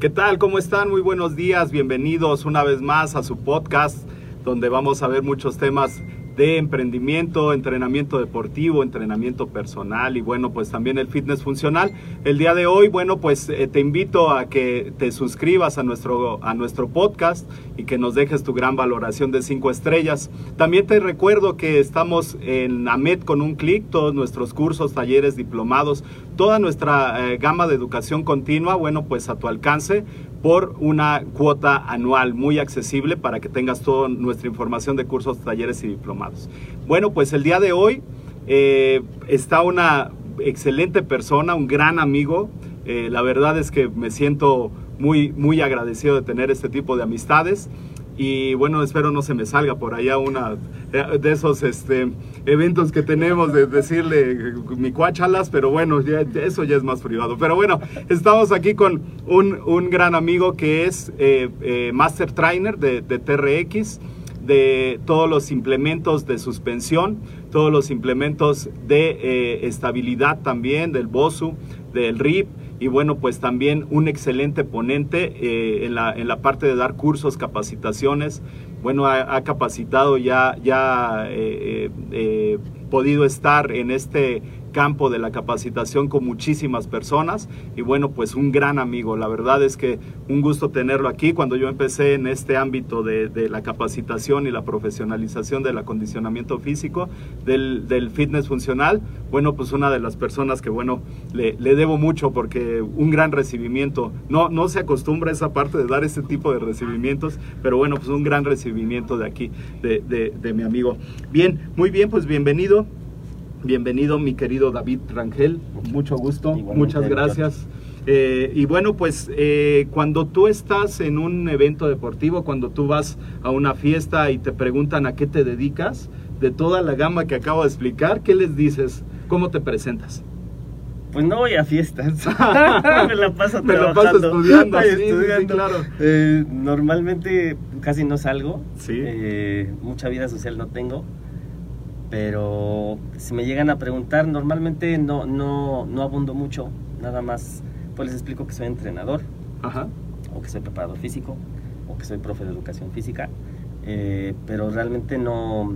¿Qué tal? ¿Cómo están? Muy buenos días. Bienvenidos una vez más a su podcast donde vamos a ver muchos temas de emprendimiento, entrenamiento deportivo, entrenamiento personal y bueno, pues también el fitness funcional. El día de hoy, bueno, pues eh, te invito a que te suscribas a nuestro, a nuestro podcast y que nos dejes tu gran valoración de cinco estrellas. También te recuerdo que estamos en AMED con un clic, todos nuestros cursos, talleres, diplomados, toda nuestra eh, gama de educación continua, bueno, pues a tu alcance por una cuota anual muy accesible para que tengas toda nuestra información de cursos, talleres y diplomados. Bueno, pues el día de hoy eh, está una excelente persona, un gran amigo. Eh, la verdad es que me siento muy, muy agradecido de tener este tipo de amistades y bueno, espero no se me salga por allá una de esos este, eventos que tenemos de decirle mi cuachalas, pero bueno, ya, eso ya es más privado. Pero bueno, estamos aquí con un, un gran amigo que es eh, eh, Master Trainer de, de TRX de todos los implementos de suspensión, todos los implementos de eh, estabilidad también, del BOSU, del RIP, y bueno, pues también un excelente ponente eh, en, la, en, la, parte de dar cursos, capacitaciones. Bueno, ha, capacitado ya, ya eh, eh, podido estar en este campo de la capacitación con muchísimas personas y bueno, pues un gran amigo. La verdad es que un gusto tenerlo aquí. Cuando yo empecé en este ámbito de, la capacitación y la profesionalización del acondicionamiento físico, del, fitness funcional, bueno, pues una de las personas que bueno, le, le, debo mucho porque un gran recibimiento. No, no se acostumbra a esa parte de dar este tipo de recibimientos, pero bueno, pues un gran recibimiento de aquí, de, de mi amigo. Bien, muy bien, pues bienvenido. Bienvenido, mi querido David Rangel. Mucho gusto. Muchas gracias. Eh, y bueno, pues eh, cuando tú estás en un evento deportivo, cuando tú vas a una fiesta y te preguntan a qué te dedicas, de toda la gama que acabo de explicar, ¿qué les dices? ¿Cómo te presentas? Pues no voy a fiestas. me la paso Me la paso estudiando. Sí, estudiando. Sí, claro. Eh, normalmente casi no salgo. Sí. mucha vida social no tengo pero si me llegan a preguntar, normalmente no, no, no abundo mucho, nada más pues les explico que soy entrenador, Ajá. o que soy preparador físico, o que soy profe de educación física, eh, pero realmente no,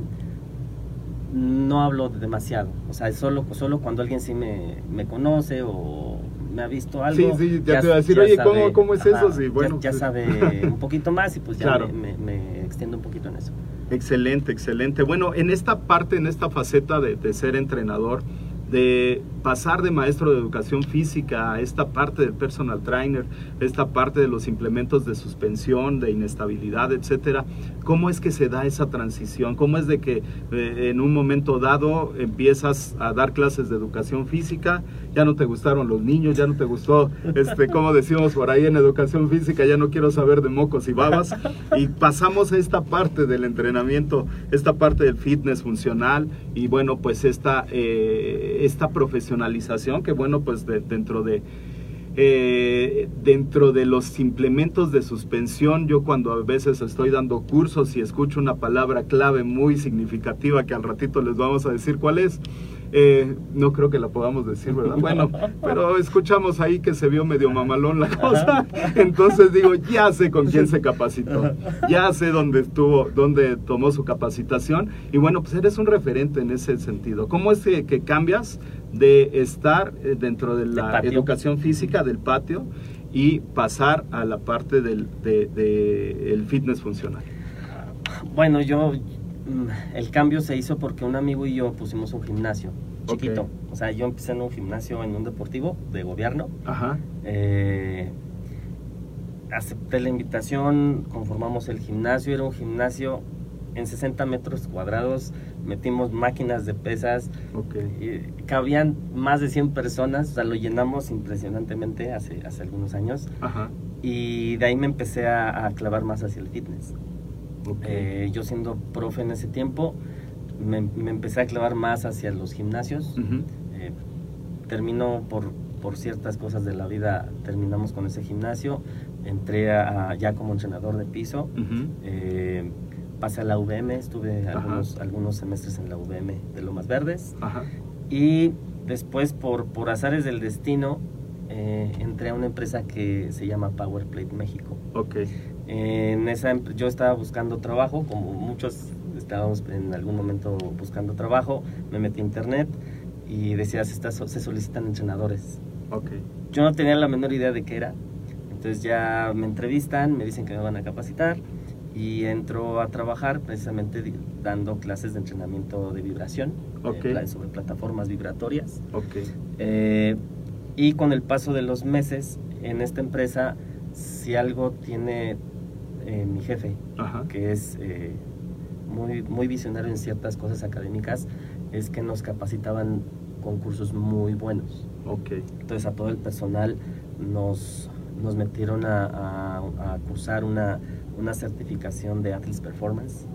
no hablo demasiado, o sea, solo, solo cuando alguien sí me, me conoce o me ha visto algo. Sí, sí, ya, ya te voy a decir, oye, sabe, ¿cómo, ¿cómo, es ajá, eso? Sí, bueno, ya, ya sabe un poquito más y pues ya Claro. me, me, me extiendo un poquito en eso. Excelente, excelente. Bueno, en esta parte, en esta faceta de, ser entrenador, de pasar de maestro de educación física a esta parte del personal trainer, esta parte de los implementos de suspensión, de inestabilidad, etcétera, ¿cómo es que se da esa transición? ¿Cómo es de que eh, en un momento dado empiezas a dar clases de educación física, ya no te gustaron los niños, ya no te gustó, este, como decimos por ahí en educación física, ya no quiero saber de mocos y babas, y pasamos a esta parte del entrenamiento, esta parte del fitness funcional y bueno, pues esta, eh, esta que bueno, pues de- dentro de eh, dentro de los implementos de suspensión, yo cuando a veces estoy dando cursos y escucho una palabra clave muy significativa que al ratito les vamos a decir cuál es, eh, no creo que la podamos decir, ¿verdad? Bueno, pero escuchamos ahí que se vio medio mamalón la cosa, entonces digo, ya sé con quién se capacitó, ya sé dónde estuvo, dónde tomó su capacitación. Y bueno, pues eres un referente en ese sentido. ¿Cómo es que, que cambias de estar eh, dentro de la educación física del patio y pasar a la parte del de, de el fitness funcional? Bueno, yo, mm, el cambio se hizo porque un amigo y yo pusimos un gimnasio chiquito. O sea, yo empecé en un gimnasio, en un deportivo de gobierno. Ajá, Eh, acepté la invitación, conformamos el gimnasio, era un gimnasio en 60 metros cuadrados, metimos máquinas de pesas, ok. eh, cabían más de 100 personas, o sea, lo llenamos impresionantemente hace, hace algunos años Ajá, y de ahí me empecé a, a clavar más hacia el fitness. Eh, yo siendo profe en ese tiempo, me, me empecé a clavar más hacia los gimnasios. Eh, terminó por, por ciertas cosas de la vida, terminamos con ese gimnasio. Entré a- ya como entrenador de piso. Eh, pasé a la UVM, estuve Ajá. algunos, algunos semestres en la UVM de Lomas Verdes. Ajá, Y después, por, por azares del destino, eh, entré a una empresa que se llama Power Plate México. ok. En esa, em- yo estaba buscando trabajo, como muchos estábamos en algún momento buscando trabajo, me metí a internet y decía se, está- se solicitan entrenadores. Ok, Yo no tenía la menor idea de qué era, entonces ya me entrevistan, me dicen que me van a capacitar y entro a trabajar precisamente dando clases de entrenamiento de vibración eh, Ok. pla- sobre plataformas vibratorias. ok. Eh, y con el paso de los meses en esta empresa, si algo tiene eh, mi jefe, Ajá, que es muy, muy visionario en ciertas cosas académicas, es que nos capacitaban con cursos muy buenos. ok. Entonces a todo el personal nos, nos metieron a, a- a cursar una, una certificación de Atlas Performance,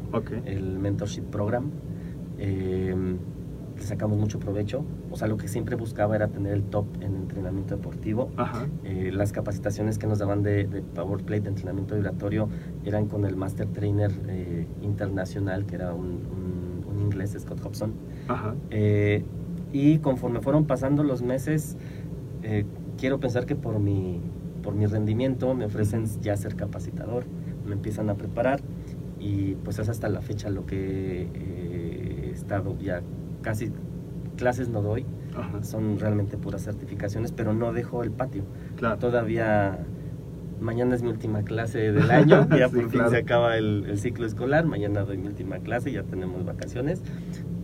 el Mentorship Program. Eh, le sacamos mucho provecho. O sea, lo que siempre buscaba era tener el top en entrenamiento deportivo. ajá, Eh, las capacitaciones que nos daban de, de Power Plate, de entrenamiento vibratorio, eran con el Master Trainer eh, internacional, que era un, un- un inglés, Scott Hobson. ajá, Eh, y conforme fueron pasando los meses, eh, quiero pensar que por mi, por mi rendimiento me ofrecen ya ser capacitador, me empiezan a preparar y pues es hasta la fecha lo que eh, he estado ya casi clases no doy, ajá. son realmente puras certificaciones, pero no dejo el patio. Claro. Todavía mañana es mi última clase del año, ya Sí, por fin claro. se acaba el, el ciclo escolar, mañana doy mi última clase, ya tenemos vacaciones,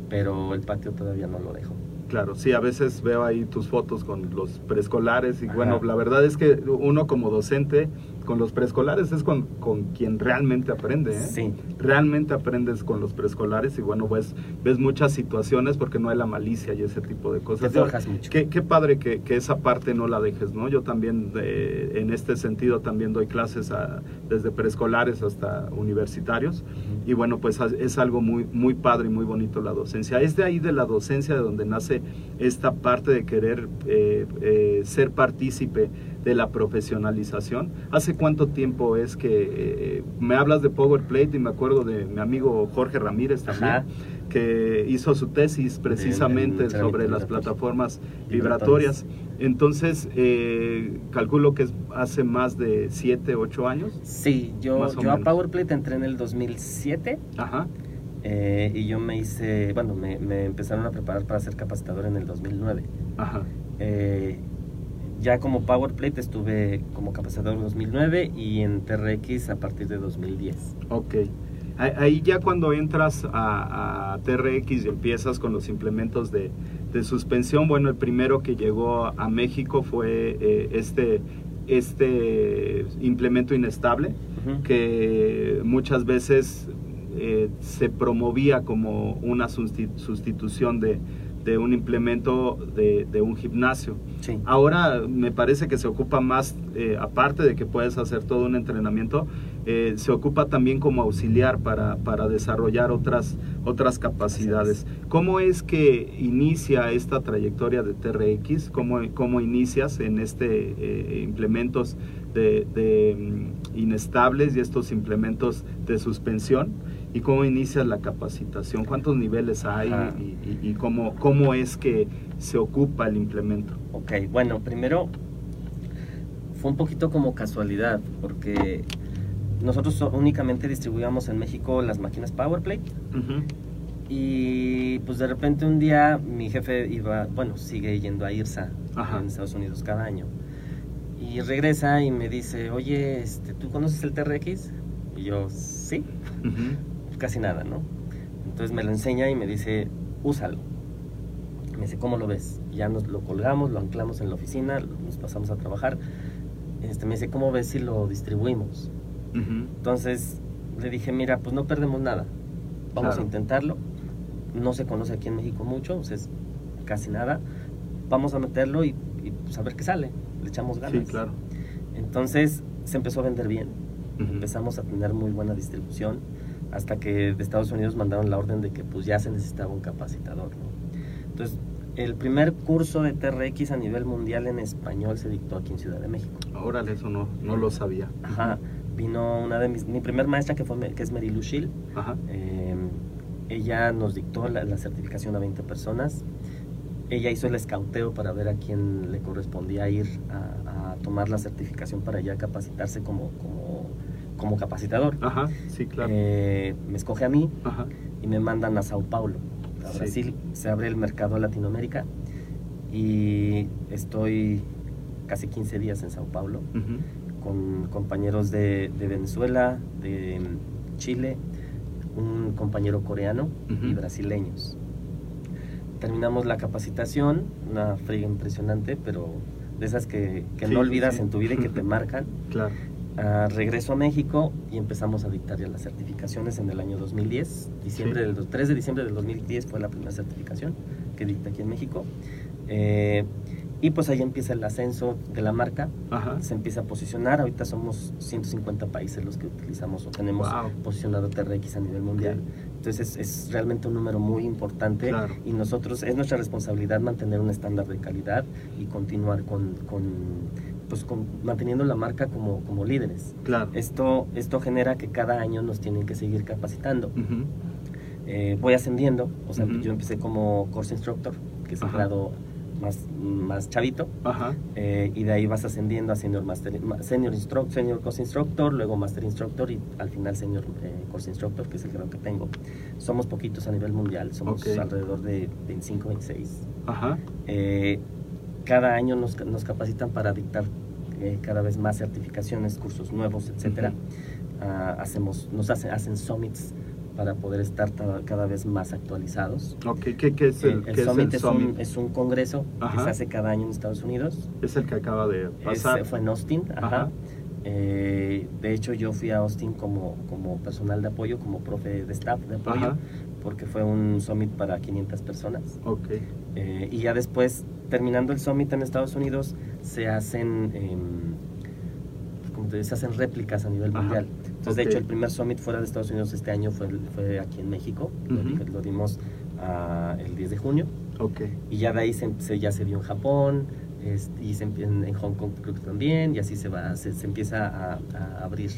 pero el patio todavía no lo dejo. Claro, sí, a veces veo ahí tus fotos con los preescolares y Ajá. bueno, la verdad es que uno como docente con los preescolares es con, con quien realmente aprende, ¿eh? Sí. Realmente aprendes con los preescolares y bueno, pues ves muchas situaciones porque no hay la malicia y ese tipo de cosas. Te forjas mucho. Qué, qué padre que, que esa parte no la dejes, ¿no? Yo también, eh, en este sentido, también doy clases a- desde preescolares hasta universitarios. Y bueno, pues es algo muy, muy padre y muy bonito la docencia. Es de ahí de la docencia de donde nace esta parte de querer eh, eh, ser partícipe de la profesionalización. ¿Hace cuánto tiempo es que eh, me hablas de Power Plate y me acuerdo de mi amigo Jorge Ramírez también? Ajá. que hizo su tesis precisamente en sobre las plataformas Vibratorias. Entonces, eh, calculo que es hace más de 7, 8 años. Sí, yo, yo a. PowerPlate entré en el 2007 Ajá, eh, y yo me hice, bueno, me, me empezaron a preparar para ser capacitador en el 2009. ajá, Eh, ya como PowerPlate estuve como capacitador en 2009 y en TRX a partir de 2010. ok. Ahí ya cuando entras a, a TRX y empiezas con los implementos de, de suspensión, bueno, el primero que llegó a México fue eh, este, este implemento inestable, que muchas veces eh, se promovía como una susti- sustitución de, de un implemento de, de un gimnasio. Sí. Ahora me parece que se ocupa más, eh, aparte de que puedes hacer todo un entrenamiento, eh, se ocupa también como auxiliar para, para desarrollar otras, otras capacidades. ¿Cómo es que inicia esta trayectoria de TRX? ¿Cómo, cómo inicias en este eh, implementos de, de, mm, inestables y estos implementos de suspensión? ¿Y cómo inicias la capacitación? ¿Cuántos niveles hay? Y, y- y cómo, cómo es que se ocupa el implemento? Ok, bueno, primero fue un poquito como casualidad, porque nosotros so- únicamente distribuíamos en México las máquinas PowerPlay y pues de repente un día mi jefe iba, bueno, sigue yendo a IRSA Ajá. en Estados Unidos cada año y regresa y me dice, oye, este, ¿tú conoces el TRX? Y yo, sí, Casi nada, ¿no? Entonces me lo enseña y me dice, úsalo. Me dice, ¿cómo lo ves? Ya nos lo colgamos, lo anclamos en la oficina, nos pasamos a trabajar. Este, me dice, ¿cómo ves si lo distribuimos? Entonces le dije, mira, pues no perdemos nada. Vamos Claro. a intentarlo. No se conoce aquí en México mucho, o sea, es casi nada. Vamos a meterlo y, y, pues, a ver qué sale. Le echamos ganas. Sí, claro. Entonces se empezó a vender bien. Empezamos a tener muy buena distribución hasta que de Estados Unidos mandaron la orden de que pues ya se necesitaba un capacitador. ¿no? Entonces, el primer curso de TRX a nivel mundial en español se dictó aquí en Ciudad de México. Órale, eso no, no lo sabía. Ajá. Vino una de mis, mi primer maestra que fue que es Mary. Ajá. Eh, ella nos dictó la, la certificación a 20 personas. Ella hizo el escauteo para ver a quién le correspondía ir a, a tomar la certificación para ya capacitarse como, como, como capacitador. Ajá, sí, claro. Eh, me escoge a mí Ajá. y me mandan a Sao Paulo, a Sí. Brasil. Se abre el mercado a Latinoamérica y estoy casi 15 días en Sao Paulo con compañeros de, de Venezuela, de Chile, un compañero coreano y brasileños. Terminamos la capacitación, una friga impresionante, pero de esas que, que Sí, no olvidas sí. en tu vida y que te marcan. Claro. Ah, regreso a México y empezamos a dictar ya las certificaciones en el año 2010. Diciembre Sí. del, do- 3 de diciembre del 2010 fue la primera certificación que dicta aquí en México. Eh, y pues ahí empieza el ascenso de la marca, Ajá. se empieza a posicionar. Ahorita somos 150 países los que utilizamos o tenemos Wow. posicionado TRX a nivel mundial. Entonces es, es realmente un número muy importante Claro. y nosotros es nuestra responsabilidad mantener un estándar de calidad y continuar con, con, pues, con- manteniendo la marca como, como líderes. Claro. Esto, esto genera que cada año nos tienen que seguir capacitando. Ujú. Eh, voy ascendiendo, o sea, Ujú. yo empecé como course instructor, que es el grado más, más chavito, Ajá. eh, y de ahí vas ascendiendo a senior, master, ma- senior, instruct, senior course instructor, luego master instructor y al final senior eh, course instructor, que es el grado que tengo. Somos poquitos a nivel mundial, somos Ok. alrededor de 25, 26. Ajá. Eh, cada año nos, nos capacitan para dictar eh, cada vez más certificaciones, cursos nuevos, etcétera. Ah, hacemos, nos hacen, hacen summits para poder estar ta- cada vez más actualizados. Ok, ¿qué, qué es el, El, el qué es summit, el es, summit? Un, es un congreso Ajá. que se hace cada año en Estados Unidos. Es el que acaba de pasar. Es- fue en Austin, ajá. Ajá. Eh, de hecho, yo fui a Austin como, como personal de apoyo, como profe de staff de apoyo, Ajá. porque fue un summit para 500 personas. Ok. Eh, y ya después, terminando el summit en Estados Unidos, se hacen, em, como te digo, se hacen réplicas a nivel Ajá. mundial. Entonces, de hecho, el primer summit fuera de Estados Unidos este año fue, fue aquí en México. Lo dimos ah, el 10 de junio. Ok. Y ya de ahí se, se- ya se dio en Japón, y se, en, en Hong Kong creo que también, y así se va, se, se empieza a, a abrir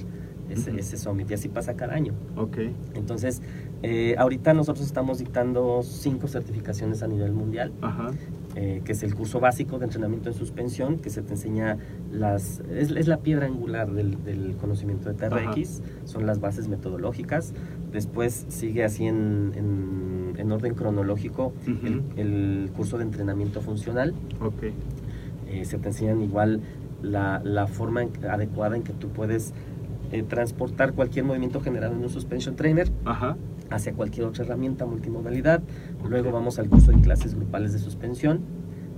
ese summit, y así pasa cada año. Ok. Entonces, eh, ahorita nosotros estamos dictando cinco certificaciones a nivel mundial, Ajá. Eh, que es el curso básico de entrenamiento en suspensión, que se te enseña las... Es, es la piedra angular del, del conocimiento de TRX, son las bases metodológicas. Después sigue así en, en- en orden cronológico el, curso de entrenamiento funcional. Ok. Eh, se te enseñan igual la, la forma en- adecuada en que tú puedes eh, transportar cualquier movimiento generado en un suspension trainer Ajá. Hacia cualquier otra herramienta multimodalidad. Luego vamos al curso de clases grupales de suspensión,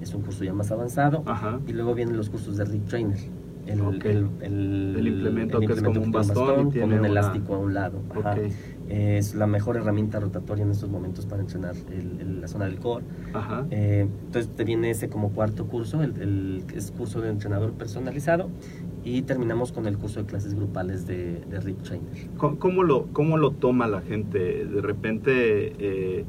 es un curso ya más avanzado. Ajá. Y luego vienen los cursos de Rig Trainer. El, el, el- El implemento que es como un tiene bastón y con tiene un una- elástico a un lado. Ajá. Es la mejor herramienta rotatoria en estos momentos para entrenar la zona del core. Ajá. Eh, entonces te viene ese como cuarto curso, el, el- es curso de entrenador personalizado. Y terminamos con el curso de clases grupales de, de Rig Trainer. ¿Cómo, cómo lo, ¿Cómo lo toma la gente? De repente eh,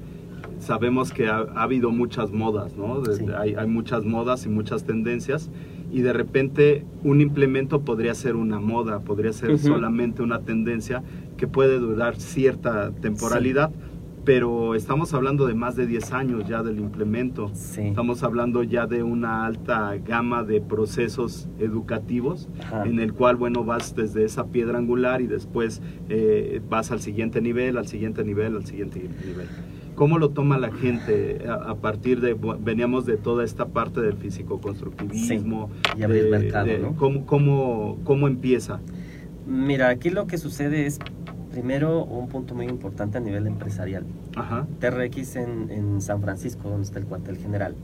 sabemos que ha, ha habido muchas modas, ¿no? De- Sí. hay, hay muchas modas y muchas tendencias y de repente un implemento podría ser una moda, podría ser solamente una tendencia que puede durar cierta temporalidad, pero estamos hablando de más de 10 años ya del implemento. Sí. Estamos hablando ya de una alta gama de procesos educativos Ajá. en el cual, bueno, vas desde esa piedra angular y después eh, vas al siguiente nivel, al siguiente nivel, al siguiente nivel. ¿Cómo lo toma la gente a, a partir de, veníamos de toda esta parte del físico-constructivismo? Sí, y abrir de- mercado, de ¿no? ¿cómo, cómo, ¿Cómo empieza? Mira, aquí lo que sucede es, primero, un punto muy importante a nivel empresarial. Ajá, TRX en, en San Francisco, donde está el cuartel general,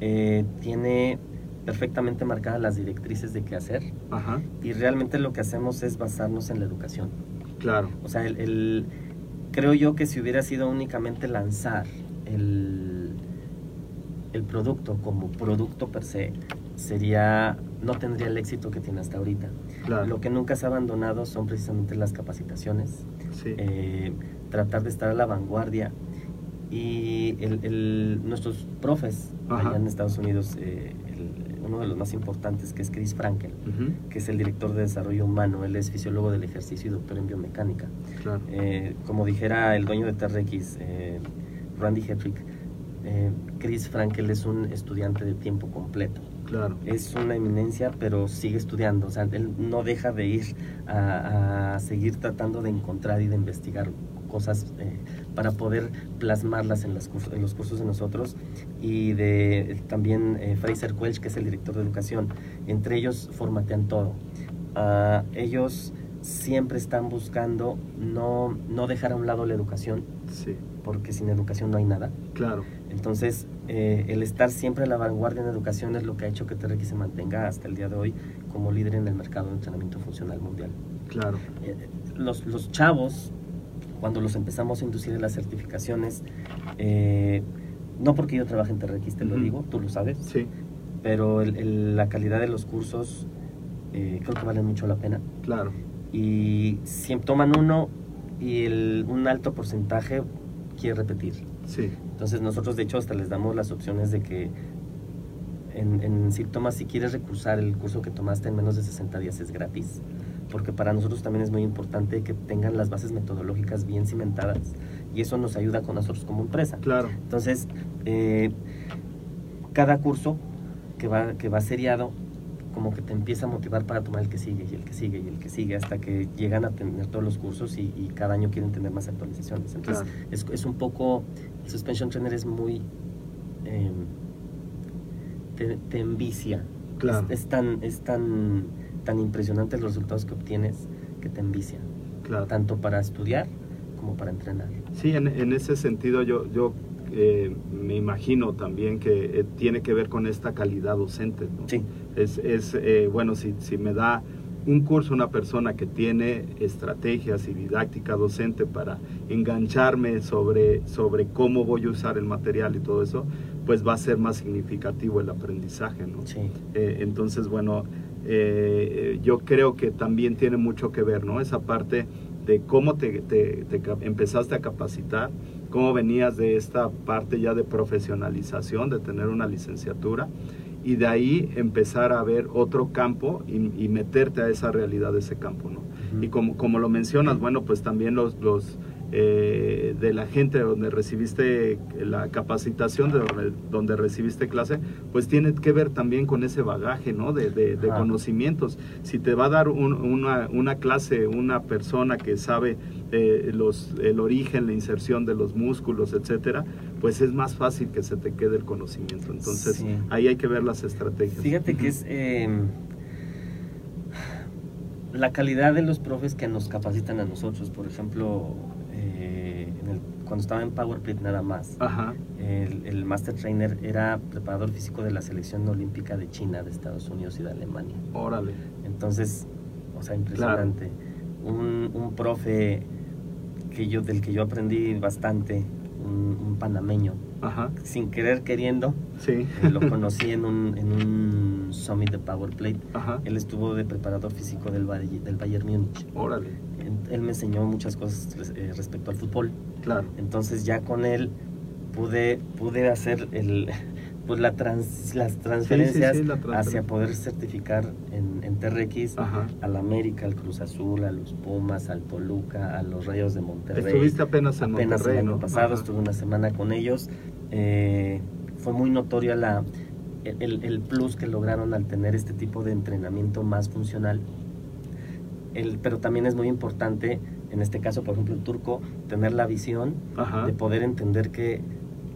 eh, tiene perfectamente marcadas las directrices de qué hacer ajá, y realmente lo que hacemos es basarnos en la educación. claro, O sea, el, el- creo yo que si hubiera sido únicamente lanzar el, el producto como producto per se, sería no tendría el éxito que tiene hasta ahorita. Claro. Lo que nunca se ha abandonado son precisamente las capacitaciones, sí, eh, tratar de estar a la vanguardia y el, el- nuestros profes Ajá. allá en Estados Unidos, eh, el- uno de los más importantes que es Chris Frankel, que es el director de desarrollo humano, él es fisiólogo del ejercicio y doctor en biomecánica. claro, Eh, como dijera el dueño de TRX, Randy Hetrick, Chris Frankel es un estudiante de tiempo completo. Claro, Es una eminencia, pero sigue estudiando. O sea, él no deja de ir a, a seguir tratando de encontrar y de investigar cosas eh, para poder plasmarlas en, las en los cursos de nosotros. Y de también eh, Fraser Welch, que es el director de educación. Entre ellos formatean todo. Ah, ellos siempre están buscando no, no dejar a un lado la educación, sí, porque sin educación no hay nada. claro, Entonces, eh, el estar siempre a la vanguardia en educación es lo que ha hecho que TRX se mantenga hasta el día de hoy como líder en el mercado de entrenamiento funcional mundial. claro, Eh, los, los chavos, cuando los empezamos a inducir en las certificaciones, eh, no porque yo trabaje en TRX, te lo digo, tú lo sabes, sí, pero el- el- la calidad de los cursos creo que valen mucho la pena. claro, Y si toman uno y el- un alto porcentaje quiere repetir. Sí, Entonces nosotros de hecho hasta les damos las opciones de que en, en síntomas si quieres recursar el curso que tomaste en menos de 60 días es gratis. Porque para nosotros también es muy importante que tengan las bases metodológicas bien cimentadas. Y eso nos ayuda con nosotros como empresa. claro, Entonces, eh, cada curso que va, que va seriado, como que te empieza a motivar para tomar el que sigue y el que sigue y el que sigue, hasta que llegan a tener todos los cursos y, y cada año quieren tener más actualizaciones. Entonces, Claro. es, es un poco, el Suspension Trainer es muy, eh, te, te envicia. Claro. Es, es tan, es tan, tan impresionante los resultados que obtienes que te envicia, claro. tanto para estudiar como para entrenar. Sí, en, en ese sentido yo, yo eh, me imagino también que eh, tiene que ver con esta calidad docente. ¿no? Sí. Es, es eh, bueno, si, si me da un curso una persona que tiene estrategias y didáctica docente para engancharme sobre, sobre cómo voy a usar el material y todo eso, pues va a ser más significativo el aprendizaje, ¿no? Sí. Eh, entonces, bueno, eh, yo creo que también tiene mucho que ver, ¿no? Esa parte de cómo te, te- empezaste a capacitar, cómo venías de esta parte ya de profesionalización, de tener una licenciatura, y de ahí empezar a ver otro campo y, y meterte a esa realidad de ese campo, ¿no? Y como, como lo mencionas, bueno, pues también los, los eh, de la gente donde recibiste la capacitación, de donde, donde recibiste clase, pues tiene que ver también con ese bagaje, ¿no? De, de- de Ajá. conocimientos. Si te va a dar un- una, una clase una persona que sabe eh, los, el origen, la inserción de los músculos, etcétera, pues es más fácil que se te quede el conocimiento. Entonces, Sí. ahí hay que ver las estrategias. Fíjate que es... eh, la calidad de los profes que nos capacitan a nosotros. Por ejemplo, eh, en el- cuando estaba en PowerPlate nada más, Ajá. el, el Master Trainer era preparador físico de la selección olímpica de China, de Estados Unidos y de Alemania. Órale. Entonces, o sea, impresionante. Un, un profe que yo, del que yo aprendí bastante, un, un panameño, Ajá. sin querer queriendo, Sí. eh, lo conocí en un, en un summit de PowerPlate. Ajá. Él estuvo de preparador físico del, del Bayern Múnich. Órale. Él me enseñó muchas cosas eh, respecto al fútbol. Claro. Entonces ya con él pude, pude hacer el, pues la trans- las transferencias sí, la transfer- hacia poder certificar en, en TRX Ajá. al América, al Cruz Azul, a los Pumas, al Toluca, a los Rayos de Monterrey. Estuviste apenas en Apenas Monterrey, el año ¿no? pasado Ajá. estuve una semana con ellos. Eh, fue muy notoria la, el, el plus que lograron al tener este tipo de entrenamiento más funcional. El, pero también es muy importante, en este caso, por ejemplo, el turco, tener la visión Ajá. de poder entender que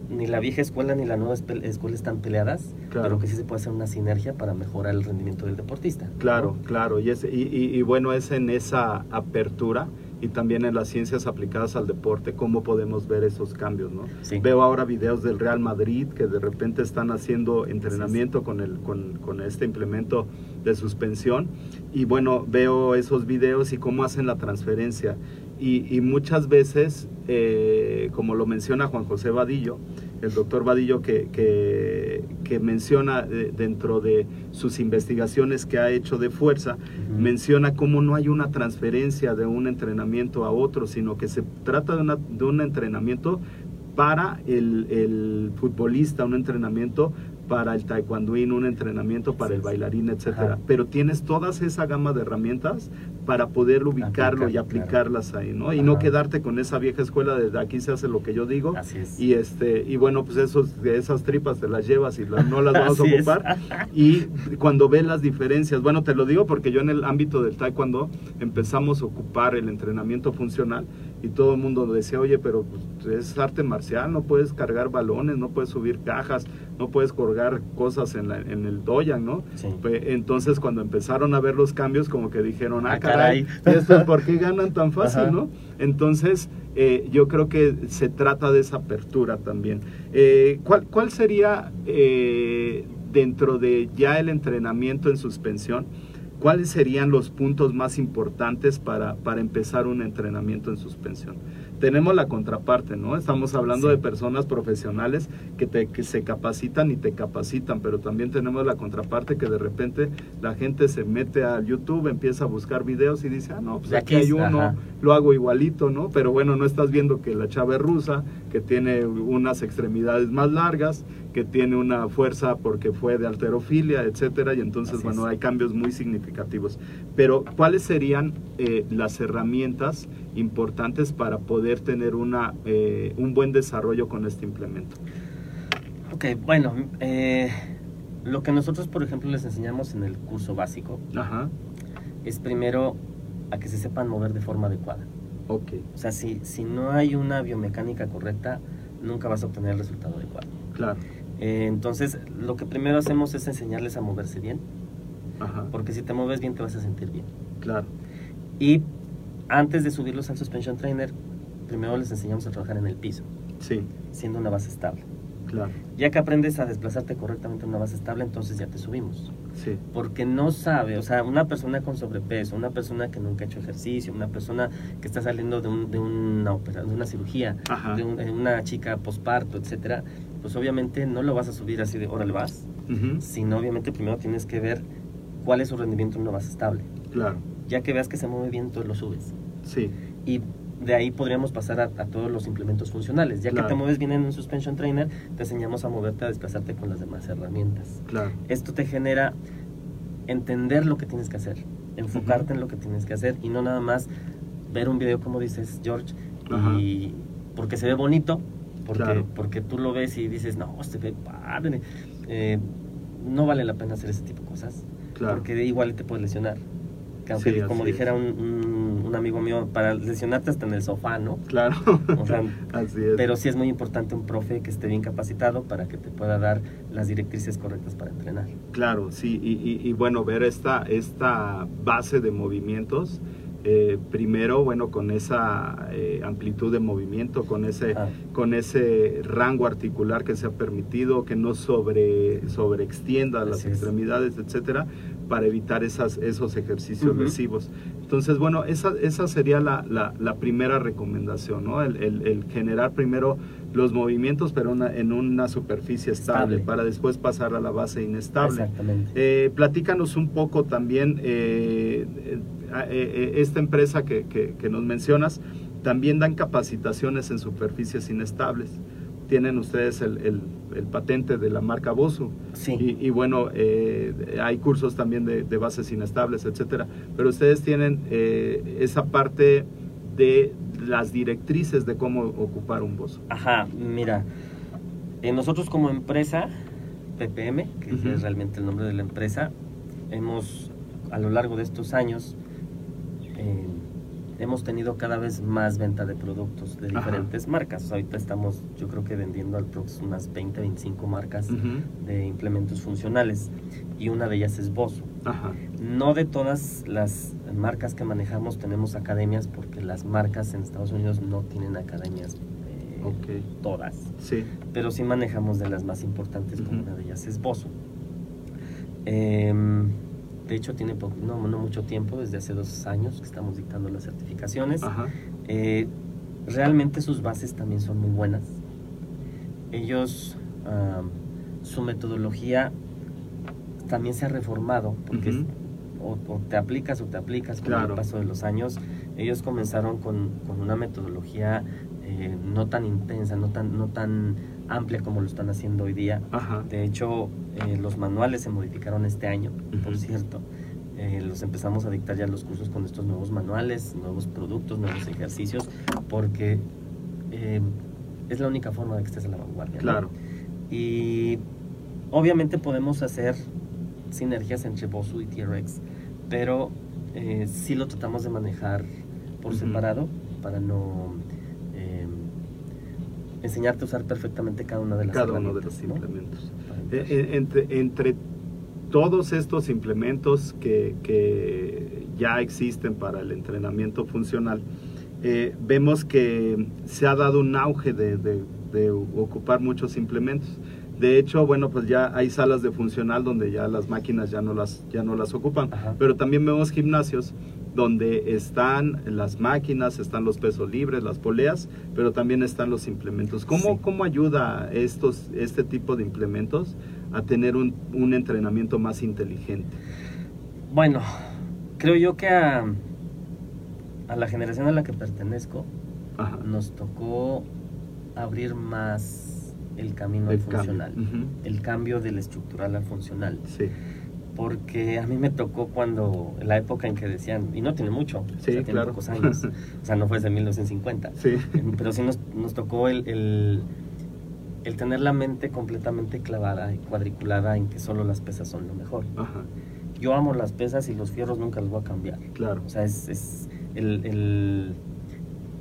ni la vieja escuela ni la nueva escuela están peleadas, Claro. pero que sí se puede hacer una sinergia para mejorar el rendimiento del deportista. Claro, ¿no? claro. Y, es, y, y- y bueno, es en esa apertura y también en las ciencias aplicadas al deporte cómo podemos ver esos cambios, ¿no? Sí. Veo ahora videos del Real Madrid que de repente están haciendo entrenamiento con, el, con, con este implemento de suspensión y bueno, veo esos videos y cómo hacen la transferencia. Y, y muchas veces, eh, como lo menciona Juan José Vadillo, el doctor Vadillo que, que, que menciona eh, dentro de sus investigaciones que ha hecho de fuerza, menciona cómo no hay una transferencia de un entrenamiento a otro, sino que se trata de, una- de un entrenamiento para el, el futbolista, un entrenamiento para el taekwondoín, un entrenamiento para el bailarín, etcétera. Ajá. Pero tienes todas esa gama de herramientas para poder ubicarlo y Aplicar, aplicarlas ahí, ¿no? Y no quedarte con esa vieja escuela de aquí se hace lo que yo digo. Así es. Y este y bueno, pues esos esas tripas te las llevas y no las vamos a Así ocupar. Y cuando ves las diferencias, bueno, te lo digo porque yo en el ámbito del taekwondo empezamos a ocupar el entrenamiento funcional y todo el mundo decía, oye, pero pues, es arte marcial, no puedes cargar balones, no puedes subir cajas, no puedes colgar cosas en, la- en el doyan, ¿no? Sí. Pues, entonces cuando empezaron a ver los cambios, como que dijeron, ah, Ah, caray, caray. ¿y estos por qué ganan tan fácil, Ajá. no? Entonces, eh, yo creo que se trata de esa apertura también. Eh, ¿cuál, ¿Cuál sería, eh, dentro de ya el entrenamiento en suspensión, cuáles serían los puntos más importantes para, para empezar un entrenamiento en suspensión? Tenemos la contraparte, ¿no? Estamos hablando Sí. de personas profesionales que, te, que se capacitan y te capacitan, pero también tenemos la contraparte que de repente la gente se mete a YouTube, empieza a buscar videos y dice, ah, no, pues aquí aquí hay uno, ajá. lo hago igualito, ¿no? Pero bueno, no estás viendo que la chava es rusa, que tiene unas extremidades más largas, que tiene una fuerza porque fue de alterofilia, etcétera, y entonces, Así bueno, es. hay cambios muy significativos. Pero, ¿cuáles serían eh, las herramientas importantes para poder tener una, eh, un buen desarrollo con este implemento? Ok, bueno, eh, lo que nosotros, por ejemplo, les enseñamos en el curso básico Ajá, es primero a que se sepan mover de forma adecuada. ok, O sea, si, si no hay una biomecánica correcta, nunca vas a obtener el resultado adecuado. claro, Eh, entonces, lo que primero hacemos es enseñarles a moverse bien, ajá, porque si te mueves bien te vas a sentir bien. claro, Y antes de subirlos al suspension trainer, primero les enseñamos a trabajar en el piso, sí, siendo una base estable. claro, Ya que aprendes a desplazarte correctamente en una base estable, entonces ya te subimos. Sí, Porque no sabe, o sea, una persona con sobrepeso, una persona que nunca ha hecho ejercicio, una persona que está saliendo de, un- de una, opera- de una cirugía, Ajá. de un- de una chica posparto, etcétera, pues obviamente no lo vas a subir así de órale vas, sino obviamente primero tienes que ver cuál es su rendimiento en una base estable. claro, Ya que veas que se mueve bien, entonces lo subes. sí, Y de ahí podríamos pasar a, a todos los implementos funcionales. Ya Claro. que te mueves bien en un suspension trainer, te enseñamos a moverte, a desplazarte con las demás herramientas. claro, Esto te genera entender lo que tienes que hacer, enfocarte en lo que tienes que hacer y no nada más ver un video como dices, George, y porque se ve bonito, porque, Claro. porque tú lo ves y dices, no, se ve padre. Eh, no vale la pena hacer ese tipo de cosas, porque igual te puedes lesionar. Que aunque, Sí, como dijera un, un- un amigo mío, para lesionarte hasta en el sofá, ¿no? Claro. O sea, Así es. Pero sí es muy importante un profe que esté bien capacitado para que te pueda dar las directrices correctas para entrenar. Claro, sí, y, y- y bueno, ver esta, esta base de movimientos, eh, primero, bueno, con esa eh, amplitud de movimiento, con ese, Ah. con ese rango articular que se ha permitido, que no sobre, sobreextienda las Así es. extremidades, etcétera, para evitar esas, esos ejercicios Ujú. lesivos. Entonces, bueno, esa, esa sería la, la- la primera recomendación, ¿no? El, el- el generar primero los movimientos, pero una- en una superficie estable, Estable. para después pasar a la base inestable. Exactamente. Eh, platícanos un poco también, eh, eh, eh, esta empresa que, que- que nos mencionas, también dan capacitaciones en superficies inestables. Tienen ustedes el, el- el patente de la marca Bosu. Sí. Y, y bueno, eh, hay cursos también de, de bases inestables, etcétera. Pero ustedes tienen eh, esa parte de las directrices de cómo ocupar un Bosu. Ajá, mira, eh, nosotros como empresa, PPM, que es realmente el nombre de la empresa, hemos, a lo largo de estos años, eh, hemos tenido cada vez más venta de productos de Ajá. diferentes marcas. Ahorita estamos, yo creo que vendiendo al próximo unas 20, 25 marcas de implementos funcionales y una de ellas es Bosu. Ajá, No de todas las marcas que manejamos tenemos academias porque las marcas en Estados Unidos no tienen academias eh, todas, Sí, pero sí manejamos de las más importantes, como Ujú. una de ellas es Bosu. Em, de hecho, tiene po- no, no mucho tiempo, desde hace dos años que estamos dictando las certificaciones. Eh, realmente sus bases también son muy buenas. Ellos, su metodología también se ha reformado, porque o, o te aplicas o te aplicas con Claro. el paso de los años. Ellos comenzaron con, con una metodología eh, no tan intensa, no tan, no tan amplia como lo están haciendo hoy día. ajá. De hecho, eh, los manuales se modificaron este año, por cierto. Eh, los empezamos a dictar ya los cursos con estos nuevos manuales, nuevos productos, nuevos ejercicios, porque eh, es la única forma de que estés a la vanguardia. ¿no? Claro. Y obviamente podemos hacer sinergias entre Bosu y TRX, pero eh, sí lo tratamos de manejar por separado para no enseñarte a usar perfectamente cada una de las Cada uno de los ¿no? implementos. Eh, eh, entre, entre todos estos implementos que, que ya existen para el entrenamiento funcional, eh, vemos que se ha dado un auge de, de- de ocupar muchos implementos. De hecho, bueno, pues ya hay salas de funcional donde ya las máquinas ya no las, ya no las ocupan, Ajá. pero también vemos gimnasios donde están las máquinas, están los pesos libres, las poleas, pero también están los implementos. ¿Cómo, Sí. cómo ayuda estos, este tipo de implementos a tener un, un entrenamiento más inteligente? Bueno, creo yo que a, a la generación a la que pertenezco Ajá. nos tocó abrir más el camino al cambio. funcional, el cambio del estructural al funcional. Sí, Porque a mí me tocó cuando, en la época en que decían, y no tiene mucho, o Sí, sea, tiene claro. pocos años, o sea, no fue desde 1950, sí, pero sí nos, nos tocó el, el, el tener la mente completamente clavada y cuadriculada en que solo las pesas son lo mejor. ajá, Yo amo las pesas y los fierros nunca los voy a cambiar. claro, O sea, es, es el, el,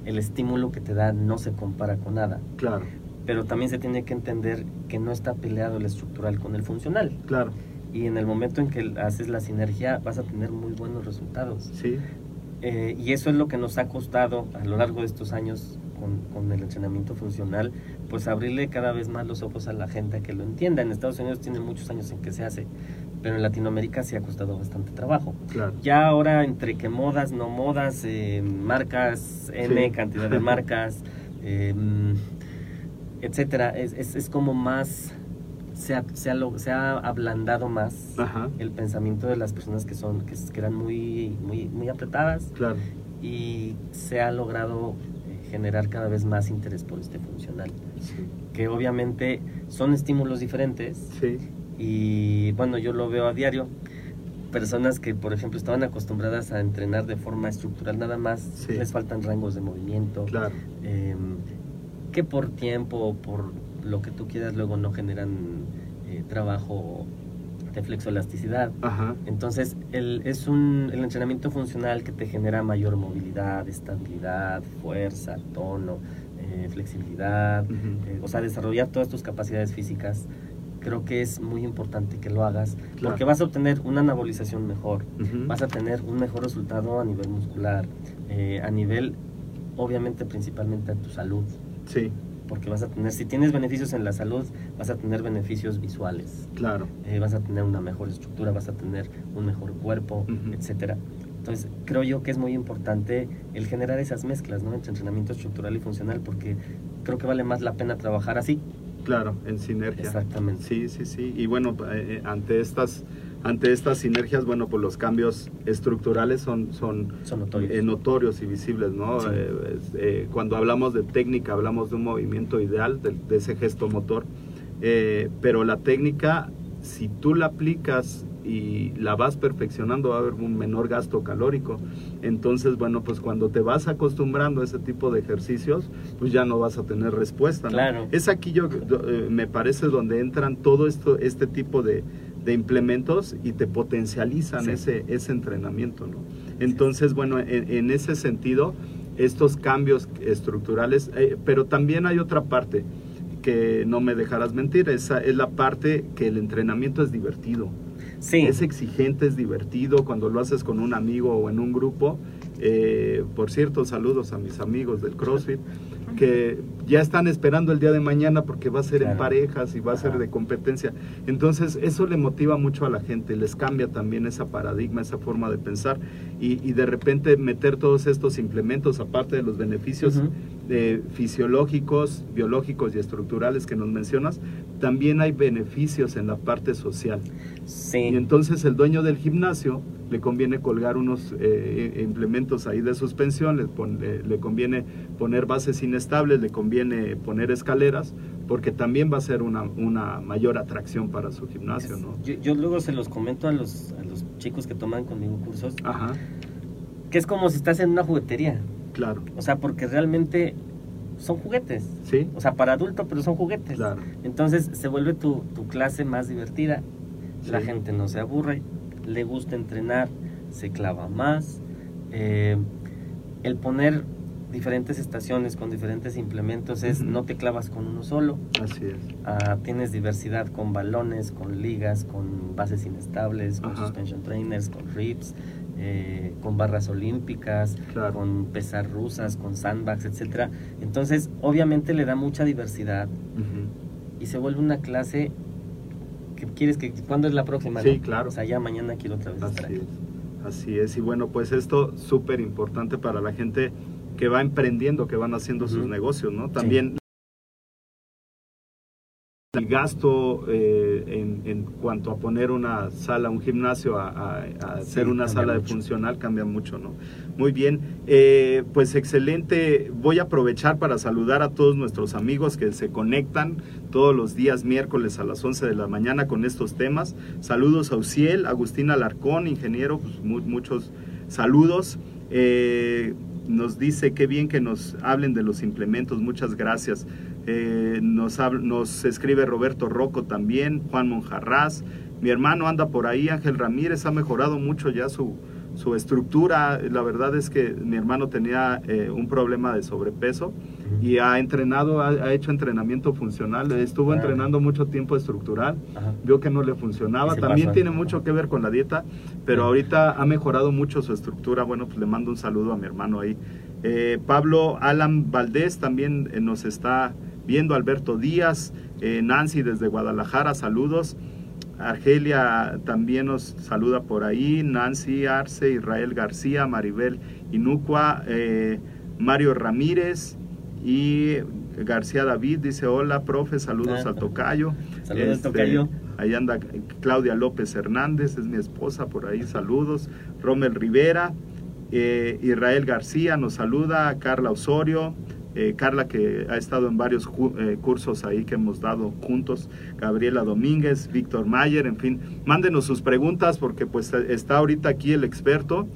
el estímulo que te da no se compara con nada. claro, Pero también se tiene que entender que no está peleado el estructural con el funcional. claro, Y en el momento en que haces la sinergia vas a tener muy buenos resultados. sí, Eh, y eso es lo que nos ha costado a lo largo de estos años con, con el entrenamiento funcional, pues abrirle cada vez más los ojos a la gente a que lo entienda. En Estados Unidos tiene muchos años en que se hace, pero en Latinoamérica sí ha costado bastante trabajo. claro, Ya ahora entre que modas, no modas, eh, marcas, N Sí. cantidad de marcas, eh, etcétera, es, es, es como más, se ha, se, ha, lo- se ha ablandado más ajá, el pensamiento de las personas que son, que, que eran muy, muy, muy apretadas claro, y se ha logrado eh, generar cada vez más interés por este funcional, sí, que obviamente son estímulos diferentes sí, y bueno, yo lo veo a diario. Personas que, por ejemplo, estaban acostumbradas a entrenar de forma estructural nada más, Sí. les faltan rangos de movimiento, claro, eh, que por tiempo por lo que tú quieras luego no generan eh, trabajo de flexoelasticidad. Ajá. Entonces, el, es un, el entrenamiento funcional que te genera mayor movilidad, estabilidad, fuerza, tono, eh, flexibilidad, eh, o sea, desarrollar todas tus capacidades físicas. Creo que es muy importante que lo hagas Claro. porque vas a obtener una anabolización mejor, vas a tener un mejor resultado a nivel muscular, eh, a nivel, obviamente, principalmente a tu salud Sí, porque vas a tener, si tienes beneficios en la salud, vas a tener beneficios visuales, claro. eh, vas a tener una mejor estructura, vas a tener un mejor cuerpo, Ujú. etcétera. Entonces, creo yo que es muy importante el generar esas mezclas, ¿no? Entre entrenamiento estructural y funcional, porque creo que vale más la pena trabajar así. Claro, en sinergia. Exactamente. Sí, sí, sí. Y bueno, eh, eh, ante estas ante estas sinergias, bueno, pues los cambios estructurales son son Son notorios. eh, notorios y visibles, ¿no? Sí. Eh, eh, cuando hablamos de técnica, hablamos de un movimiento ideal, de, de ese gesto motor, pero la técnica, si tú la aplicas y la vas perfeccionando, va a haber un menor gasto calórico. Entonces, bueno, pues cuando te vas acostumbrando a ese tipo de ejercicios, pues ya no vas a tener respuesta. ¿no? Claro. Es aquí yo, me parece, donde entran todo esto, este tipo de, de implementos y te potencializan Sí. ese, ese entrenamiento, ¿no? Entonces, bueno, en, en ese sentido, estos cambios estructurales, eh, pero también hay otra parte que no me dejarás mentir, esa es la parte que el entrenamiento es divertido. Sí, Es exigente, es divertido cuando lo haces con un amigo o en un grupo. Eh, por cierto, saludos a mis amigos del CrossFit que ya están esperando el día de mañana porque va a ser en parejas y va a ser de competencia. Entonces, eso le motiva mucho a la gente, les cambia también esa paradigma, esa forma de pensar y, y de repente meter todos estos implementos, aparte de los beneficios eh, fisiológicos, biológicos y estructurales que nos mencionas, también hay beneficios en la parte social. sí. Y entonces el dueño del gimnasio le conviene colgar unos eh, implementos ahí de suspensión, le, pon- le- le conviene poner bases inestables, le conviene poner escaleras, porque también va a ser una, una mayor atracción para su gimnasio, ¿no? Yo, yo luego se los comento a los, a los chicos que toman conmigo cursos, Ajá, que es como si estás en una juguetería. claro. O sea, porque realmente son juguetes. Sí, O sea, para adulto, pero son juguetes. claro. Entonces se vuelve tu, tu clase más divertida. La gente no se aburre, le gusta entrenar, se clava más. Eh, el poner diferentes estaciones con diferentes implementos es no te clavas con uno solo. Así es. Ah, tienes diversidad con balones, con ligas, con bases inestables, con Ajá. suspension trainers, con rips, eh, con barras olímpicas, Claro. con pesas rusas, con sandbags, etcétera. Entonces, obviamente le da mucha diversidad y se vuelve una clase que quieres que ¿cuándo es la próxima? Sí, no? claro. O sea, ya mañana quiero otra vez estar Así aquí. es. Así es. Y bueno, pues esto súper importante para la gente que va emprendiendo, que van haciendo sus negocios, ¿no? También el gasto eh, en, en cuanto a poner una sala, un gimnasio, a, a- a Sí, hacer una sala de funcional cambia mucho, ¿no? Muy bien, Eh, pues excelente. Voy a aprovechar para saludar a todos nuestros amigos que se conectan todos los días miércoles a las 11 de la mañana con estos temas. Saludos a Uciel, Agustín Alarcón, ingeniero, pues, mu- muchos saludos. Eh, nos dice qué bien que nos hablen de los implementos, muchas gracias. Eh, nos, nos escribe Roberto Rocco también, Juan Monjarraz. Mi hermano anda por ahí, Ángel Ramírez, ha mejorado mucho ya su, su estructura. La verdad es que mi hermano tenía eh, un problema de sobrepeso y ha entrenado, ha, ha hecho entrenamiento funcional. Estuvo Ah. entrenando mucho tiempo estructural Ajá. vio que no le funcionaba. También pasó. tiene mucho que ver con la dieta, pero ahorita ha mejorado mucho su estructura. Bueno, pues le mando un saludo a mi hermano ahí. Eh, Pablo Alan Valdés también eh, nos está viendo, Alberto Díaz, eh, Nancy desde Guadalajara, saludos. Argelia también nos saluda por ahí, Nancy Arce, Israel García, Maribel Inucua, eh, Mario Ramírez y García David dice hola profe, saludos Ah, al tocayo. Saludos, Este, tocayo. Ahí anda Claudia López Hernández, es mi esposa por ahí, saludos. Rommel Rivera, eh, Israel García nos saluda, Carla Osorio, eh, Carla que ha estado en varios eh, cursos ahí que hemos dado juntos, Gabriela Domínguez, Víctor Mayer, en fin, mándenos sus preguntas porque pues está ahorita aquí el experto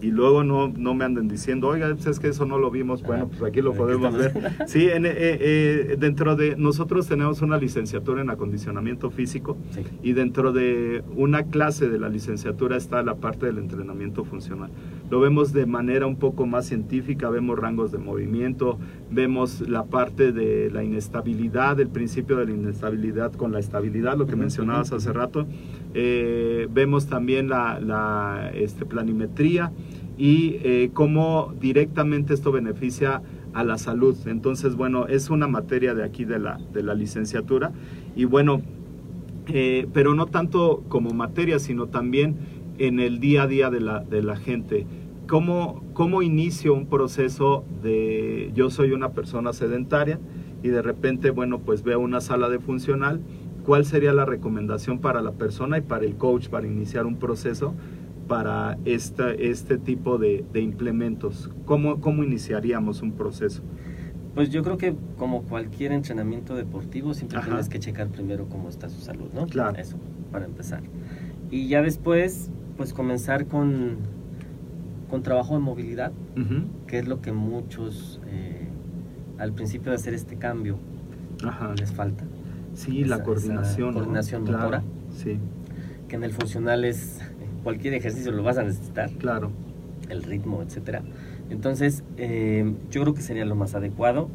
y luego no, no me anden diciendo, oiga, pues es que eso no lo vimos. Bueno, Ajá. pues aquí lo podemos ver. Sí, en, eh, eh, dentro de nosotros tenemos una licenciatura en acondicionamiento físico Sí. y dentro de una clase de la licenciatura está la parte del entrenamiento funcional. Lo vemos de manera un poco más científica, vemos rangos de movimiento, vemos la parte de la inestabilidad, el principio de la inestabilidad con la estabilidad, lo que mencionabas hace rato. Eh, vemos también la, la, este, planimetría y eh, cómo directamente esto beneficia a la salud. Entonces, bueno, es una materia de aquí de la, de la licenciatura y bueno, eh, pero no tanto como materia, sino también en el día a día de la, de la gente. ¿Cómo, ¿Cómo inicio un proceso de yo soy una persona sedentaria y de repente, bueno, pues veo una sala de funcional? ¿Cuál sería la recomendación para la persona y para el coach para iniciar un proceso para esta, este tipo de, de implementos? ¿Cómo, ¿Cómo iniciaríamos un proceso? Pues yo creo que como cualquier entrenamiento deportivo, siempre Ajá. tienes que checar primero cómo está su salud, ¿no? Claro. Eso, para empezar. Y ya después, pues comenzar con, con trabajo de movilidad, Ujú. que es lo que muchos eh, al principio de hacer este cambio Ajá. les falta. Sí, esa- la esa coordinación. ¿no? coordinación Claro, motora. Sí, Que en el funcional es cualquier ejercicio lo vas a necesitar, claro. el ritmo, etcétera. Entonces, eh, yo creo que sería lo más adecuado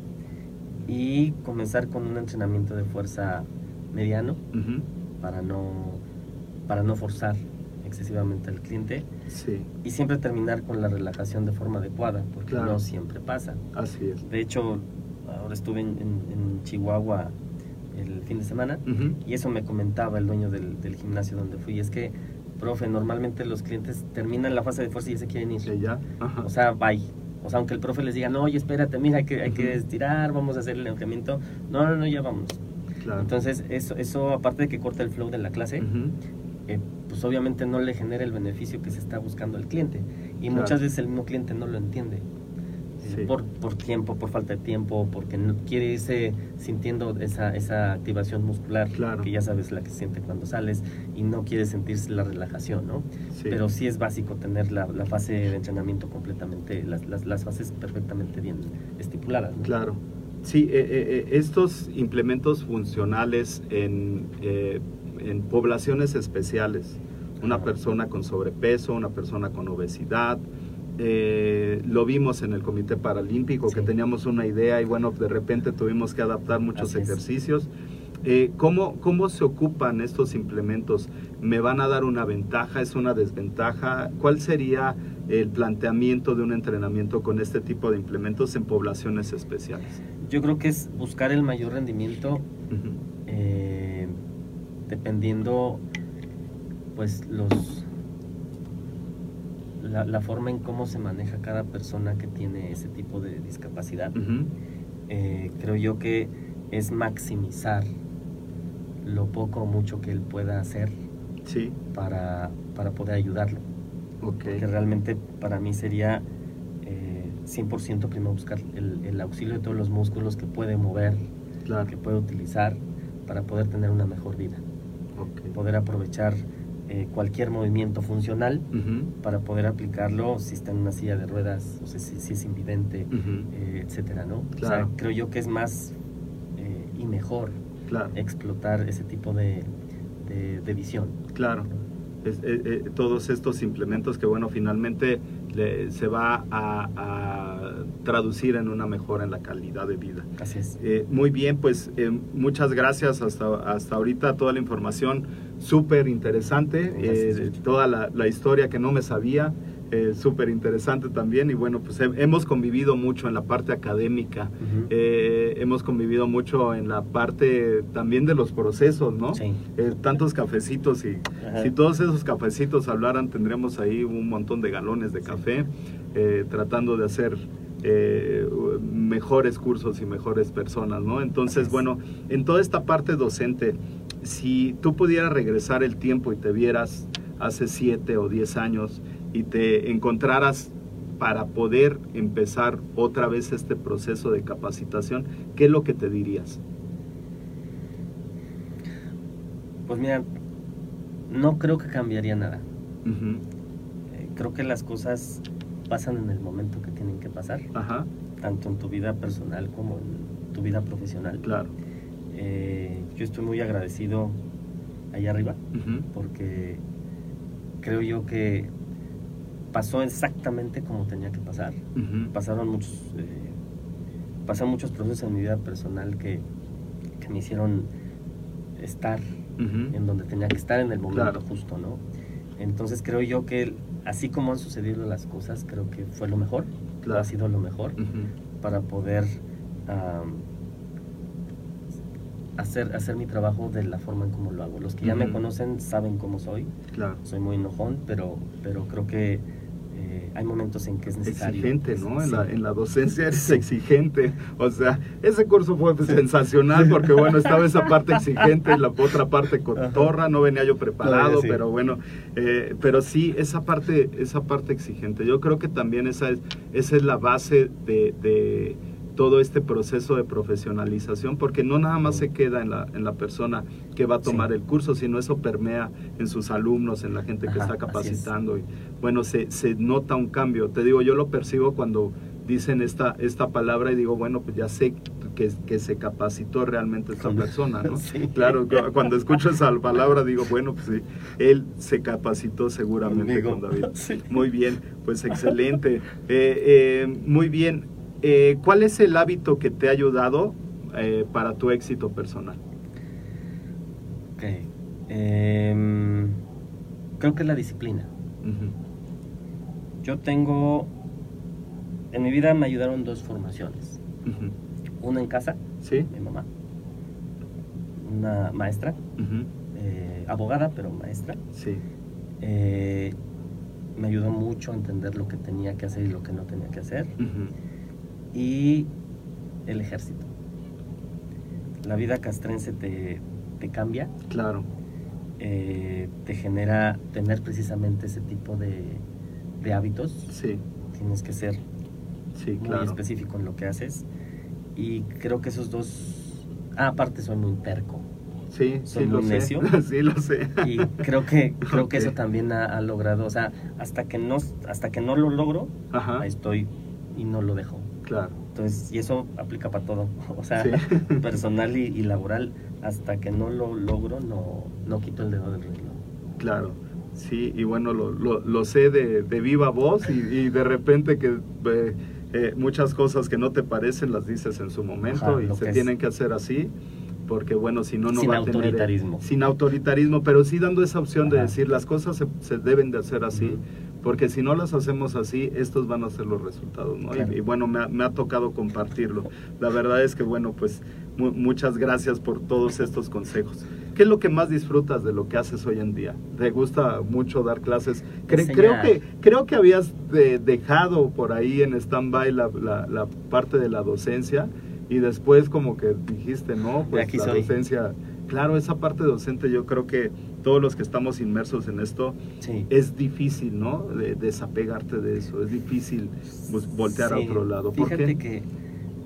y comenzar con un entrenamiento de fuerza mediano para no, para no forzar excesivamente al cliente Sí, y siempre terminar con la relajación de forma adecuada, porque Claro. no siempre pasa. así es. De hecho, ahora estuve en, en- en Chihuahua el fin de semana y eso me comentaba el dueño del, del gimnasio donde fui, es que, profe, normalmente los clientes terminan la fase de fuerza y ya se quieren ir. Que ya. Ajá. O sea, bye. O sea, aunque el profe les diga, no, oye, espérate, mira, hay que, hay que estirar, vamos a hacer el enfriamiento. No, no, no, ya vamos. claro. Entonces, eso, eso aparte de que corta el flow de la clase, eh, pues obviamente no le genera el beneficio que se está buscando al cliente. Y Claro. muchas veces el mismo cliente no lo entiende. Sí. Por, por tiempo, por falta de tiempo, porque no quiere irse sintiendo esa, esa activación muscular, Claro. que ya sabes la que se siente cuando sales, y no quiere sentirse la relajación, ¿no? Sí. Pero sí es básico tener la, la fase de entrenamiento completamente, las, las, las fases perfectamente bien estipuladas. ¿no? Claro. Sí, eh, eh, eh, estos implementos funcionales en, eh, en poblaciones especiales, una persona con sobrepeso, una persona con obesidad, eh, lo vimos en el Comité Paralímpico, que teníamos una idea y bueno, de repente tuvimos que adaptar muchos ejercicios. Eh, ¿cómo, ¿Cómo se ocupan estos implementos? ¿Me van a dar una ventaja? ¿Es una desventaja? ¿Cuál sería el planteamiento de un entrenamiento con este tipo de implementos en poblaciones especiales? Yo creo que es buscar el mayor rendimiento eh, dependiendo pues los la, la forma en cómo se maneja cada persona que tiene ese tipo de discapacidad. Eh, creo yo que es maximizar lo poco o mucho que él pueda hacer Sí, para, para poder ayudarlo ok. que realmente para mí sería eh, 100% primero buscar el, el auxilio de todos los músculos que puede mover Claro, que puede utilizar para poder tener una mejor vida ok. poder aprovechar eh, cualquier movimiento funcional para poder aplicarlo si está en una silla de ruedas o sea, si, si es invidente, eh, etcétera, ¿no? O Claro. sea, creo yo que es más eh, y mejor Claro, explotar ese tipo de, de, de visión. claro. Es- todos estos implementos que, bueno, finalmente le- se va a, a traducir en una mejora en la calidad de vida. Así es. Eh, muy bien, pues eh, muchas gracias hasta, hasta ahorita, toda la información súper interesante, eh, toda la, la historia que no me sabía, súper interesante también y bueno, pues he- hemos convivido mucho en la parte académica, hemos convivido mucho en la parte también de los procesos, ¿no? Sí. Tantos cafecitos y Ajá. si todos esos cafecitos hablaran tendríamos ahí un montón de galones de café tratando de hacer eh, mejores cursos y mejores personas, ¿no? Entonces, bueno, en toda esta parte docente, si tú pudieras regresar el tiempo y te vieras hace siete o diez años y te encontraras para poder empezar otra vez este proceso de capacitación, ¿qué es lo que te dirías? Pues mira, no creo que cambiaría nada. Eh, creo que las cosas pasan en el momento que tienen que pasar, Ajá, tanto en tu vida personal como en tu vida profesional. claro. Eh, yo estoy muy agradecido allá arriba porque creo yo que pasó exactamente como tenía que pasar. Pasaron muchos, eh, pasaron muchos procesos en mi vida personal que, que me hicieron estar en donde tenía que estar en el momento Claro. justo, ¿no? Entonces creo yo que así como han sucedido las cosas, creo que fue lo mejor, Claro. ha sido lo mejor para poder am, hacer, hacer mi trabajo de la forma en como lo hago. Los que ya me conocen saben cómo soy, Claro. soy muy enojón, pero, pero creo que eh, hay momentos en que es necesario. Exigente, ¿no? En, la, en la docencia eres exigente. O sea, ese curso fue sensacional porque, bueno, estaba esa parte exigente y la otra parte cotorra. No venía yo preparado, Sí. pero bueno, eh, pero sí, esa parte, esa parte exigente. Yo creo que también esa es, esa es la base de, de todo este proceso de profesionalización, porque no nada más se queda en la, en la persona que va a tomar Sí. el curso, sino eso permea en sus alumnos, en la gente que Ajá, está es. capacitando. Y bueno, se, se nota un cambio. Te digo, yo lo percibo cuando dicen esta, esta palabra y digo, bueno, pues ya sé que, que se capacitó realmente esta persona, ¿no? Sí. Claro, cu- cuando escucho esa palabra digo, bueno, pues sí, él se capacitó seguramente Conmigo. con David. Sí. Muy bien, pues excelente. Eh, eh, muy bien. Eh, ¿Cuál es el hábito que te ha ayudado eh, para tu éxito personal? Ok. Em, creo que es la disciplina. Yo tengo, en mi vida me ayudaron dos formaciones. Una en casa, ¿Sí? mi mamá, una maestra, eh, abogada, pero maestra. Sí. Eh, me ayudó mucho a entender lo que tenía que hacer y lo que no tenía que hacer. Y el ejército. La vida castrense te, te cambia, Claro. eh, te genera tener precisamente ese tipo de, de hábitos. Sí, Tienes que ser sí, muy claro. específico en lo que haces. Y creo que esos dos... Ah, aparte soy muy terco. Sí, Soy sí lo muy sé. necio. sí lo sé. Y creo que, creo que eso también ha, ha logrado, o sea, hasta que no, hasta que no lo logro, Ajá, ahí estoy y no lo dejo. Claro. Entonces, y eso aplica para todo, o sea, Sí. personal y, y laboral, hasta que no lo logro, no, no quito el dedo del reloj. Claro, sí, y bueno, lo, lo, lo sé de, de viva voz y, y de repente que eh, eh, muchas cosas que no te parecen las dices en su momento Ajá, y se tienen que hacer así, porque bueno, si no, no Sin va a tener... eh, autoritarismo. sin autoritarismo, pero sí dando esa opción de decir las cosas se, se deben de hacer así. Porque si no las hacemos así, estos van a ser los resultados, ¿no? Y- Claro. Y, bueno, me ha, me ha tocado compartirlo. La verdad es que, bueno, pues mu- muchas gracias por todos estos consejos. ¿Qué es lo que más disfrutas de lo que haces hoy en día? ¿Te gusta mucho dar clases? Cre- creo, que, creo que habías de- dejado por ahí en stand-by la, la- la parte de la docencia y después como que dijiste, no, pues aquí la soy. docencia... Claro, esa parte docente yo creo que todos los que estamos inmersos en esto, Sí. es difícil, ¿no? De, desapegarte de eso, es difícil pues, voltear a otro lado. ¿Por Fíjate qué? que,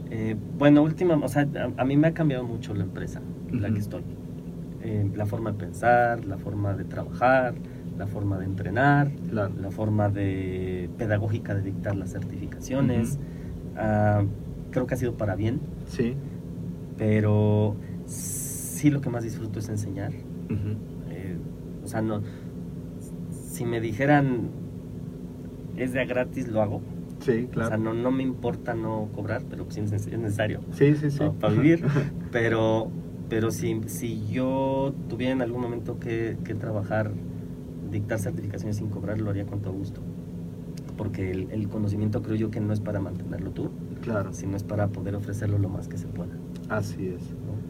eh, bueno, última, o sea, a, a mí me ha cambiado mucho la empresa en la que estoy. Eh, la forma de pensar, la forma de trabajar, la forma de entrenar, Claro. la forma de pedagógica de dictar las certificaciones. Ah, creo que ha sido para bien, Sí. pero sí lo que más disfruto es enseñar. O sea, no. Si me dijeran es de a gratis, lo hago. Sí, O claro. sea, no, no me importa no cobrar, pero sí es neces- es necesario Sí, sí, sí. para vivir. Pero, pero si, si yo tuviera en algún momento que, que trabajar, dictar certificaciones sin cobrar, lo haría con todo gusto. Porque el, el conocimiento creo yo que no es para mantenerlo tú, Claro, sino es para poder ofrecerlo lo más que se pueda. Así es.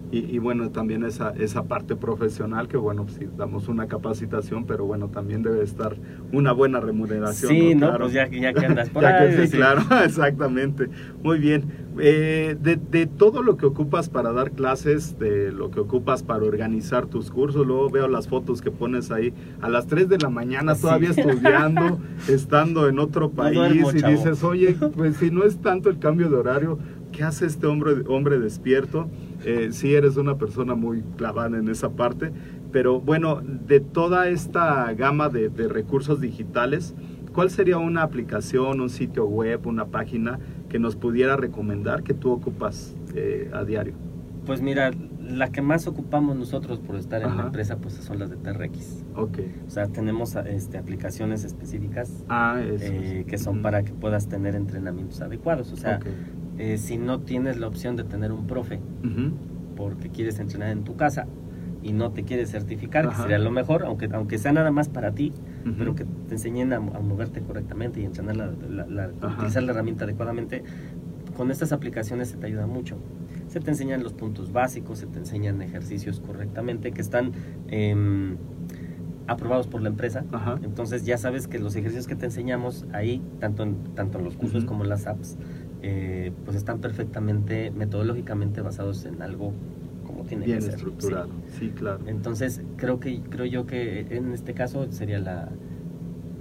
Y, y bueno, también esa, esa parte profesional que bueno, sí, damos una capacitación, pero bueno, también debe estar una buena remuneración. Sí, no, Claro. pues ya, ya que andas por Ya que ahí. sí, sí. claro, exactamente. Muy bien. Eh, de, de todo lo que ocupas para dar clases, de lo que ocupas para organizar tus cursos, luego veo las fotos que pones ahí a las 3 de la mañana Sí. todavía estudiando, estando en otro país duermo, y dices, oye, pues si no es tanto el cambio de horario, ¿qué hace este hombre, hombre despierto? Eh, sí eres una persona muy clavada en esa parte, pero bueno, de toda esta gama de, de recursos digitales, ¿cuál sería una aplicación, un sitio web, una página que nos pudiera recomendar que tú ocupas eh, a diario? Pues mira, la que más ocupamos nosotros por estar en Ajá. la empresa pues son las de TRX. Ok. O sea, tenemos este, aplicaciones específicas Ah, eso. eh, que son para que puedas tener entrenamientos adecuados. O sea, Ok. Eh, si no tienes la opción de tener un profe porque quieres entrenar en tu casa y no te quieres certificar, que sería lo mejor, aunque, aunque sea nada más para ti, pero que te enseñen a, a moverte correctamente y entrenar la, la- la- Ajá. utilizar la herramienta adecuadamente, con estas aplicaciones se te ayuda mucho. Se te enseñan los puntos básicos, se te enseñan ejercicios correctamente que están em, aprobados por la empresa. Ajá. Entonces ya sabes que los ejercicios que te enseñamos ahí, tanto en, tanto en los cursos como en las apps, eh, pues están perfectamente, metodológicamente basados en algo como tiene Bien que ser. estructurado. Sí. Sí, claro. Entonces creo que creo yo que en este caso sería la